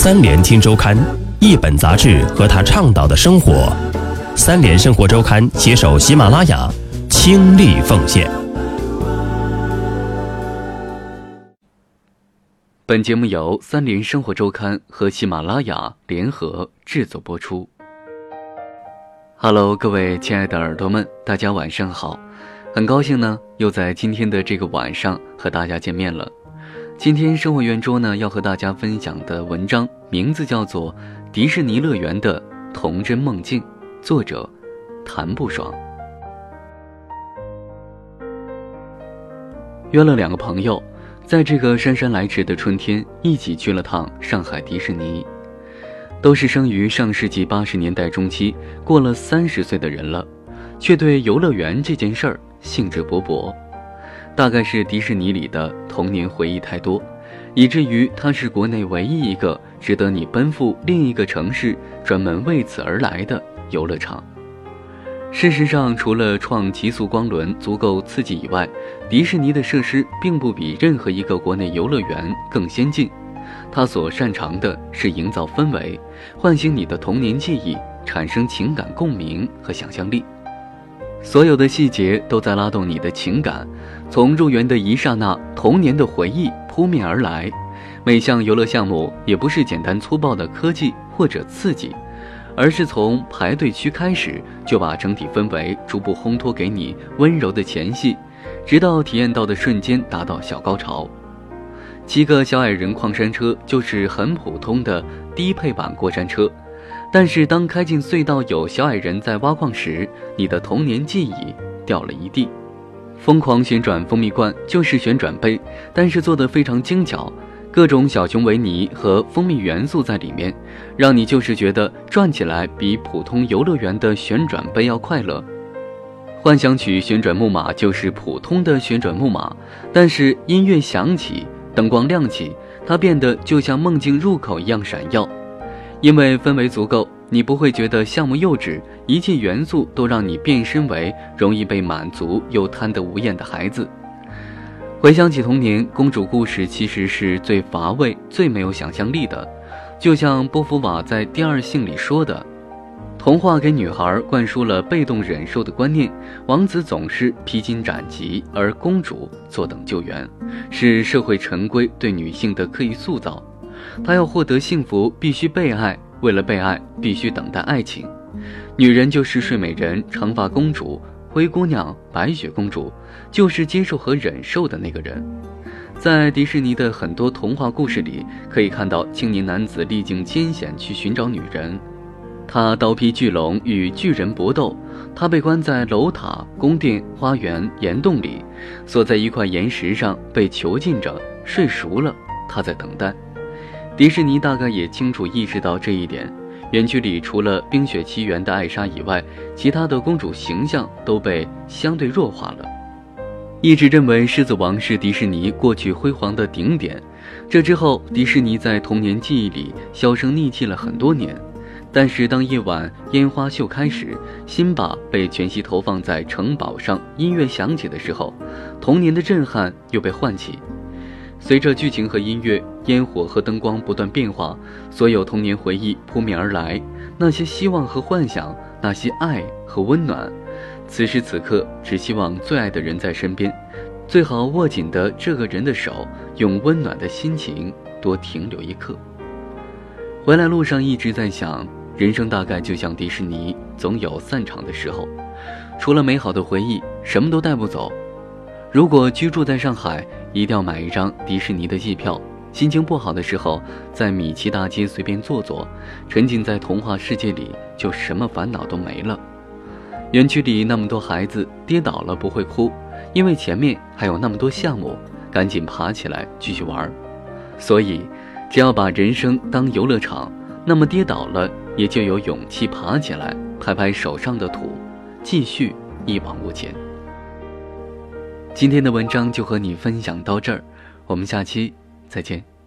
三联听周刊，一本杂志和他倡导的生活。三联生活周刊携手喜马拉雅，倾力奉献。本节目由三联生活周刊和喜马拉雅联合制作播出。Hello，各位亲爱的耳朵们，大家晚上好！很高兴呢，又在今天的这个晚上和大家见面了。今天生活圆桌呢要和大家分享的文章名字叫做《迪士尼乐园的童真梦境》，作者谭不爽。约了两个朋友。在这个姗姗来迟的春天，一起去了趟上海迪士尼，都是生于上世纪八十年代中期，过了三十岁的人了，却对游乐园这件事儿兴致勃勃。大概是迪士尼里的童年回忆太多，以至于它是国内唯一一个值得你奔赴另一个城市专门为此而来的游乐场。事实上，除了创极速光轮足够刺激以外，迪士尼的设施并不比任何一个国内游乐园更先进。它所擅长的是营造氛围，唤醒你的童年记忆，产生情感共鸣和想象力。所有的细节都在拉动你的情感，从入园的一刹那，童年的回忆扑面而来。每项游乐项目也不是简单粗暴的科技或者刺激。而是从排队区开始，就把整体氛围逐步烘托给你温柔的前戏，直到体验到的瞬间达到小高潮。七个小矮人矿山车就是很普通的低配版过山车，但是当开进隧道有小矮人在挖矿时，你的童年记忆掉了一地。疯狂旋转蜂蜜罐就是旋转杯，但是做得非常精巧。各种小熊维尼和蜂蜜元素在里面，让你就是觉得转起来比普通游乐园的旋转杯要快乐。幻想曲旋转木马就是普通的旋转木马，但是音乐响起，灯光亮起，它变得就像梦境入口一样闪耀。因为氛围足够，你不会觉得项目幼稚，一切元素都让你变身为容易被满足又贪得无厌的孩子。回想起童年，公主故事其实是最乏味、最没有想象力的。就像波伏娃在《第二性》里说的：“童话给女孩灌输了被动忍受的观念，王子总是披荆斩棘，而公主坐等救援，是社会陈规对女性的刻意塑造。她要获得幸福，必须被爱；为了被爱，必须等待爱情。女人就是睡美人、长发公主。”灰姑娘、白雪公主就是接受和忍受的那个人。在迪士尼的很多童话故事里，可以看到青年男子历尽艰险去寻找女人。他刀劈巨龙与巨人搏斗，他被关在楼塔、宫殿、花园、岩洞里，锁在一块岩石上被囚禁着。睡熟了，他在等待。迪士尼大概也清楚意识到这一点。园区里除了《冰雪奇缘》的艾莎以外，其他的公主形象都被相对弱化了。一直认为《狮子王》是迪士尼过去辉煌的顶点，这之后，迪士尼在童年记忆里销声匿迹了很多年。但是当夜晚烟花秀开始，辛巴被全息投放在城堡上，音乐响起的时候，童年的震撼又被唤起。随着剧情和音乐、烟火和灯光不断变化，所有童年回忆扑面而来。那些希望和幻想，那些爱和温暖。此时此刻，只希望最爱的人在身边，最好握紧的这个人的手，用温暖的心情多停留一刻。回来路上一直在想，人生大概就像迪士尼，总有散场的时候。除了美好的回忆，什么都带不走。如果居住在上海，一定要买一张迪士尼的季票。心情不好的时候，在米奇大街随便坐坐，沉浸在童话世界里，就什么烦恼都没了。园区里那么多孩子，跌倒了不会哭，因为前面还有那么多项目，赶紧爬起来继续玩。所以，只要把人生当游乐场，那么跌倒了也就有勇气爬起来，拍拍手上的土，继续一往无前。今天的文章就和你分享到这儿，我们下期再见。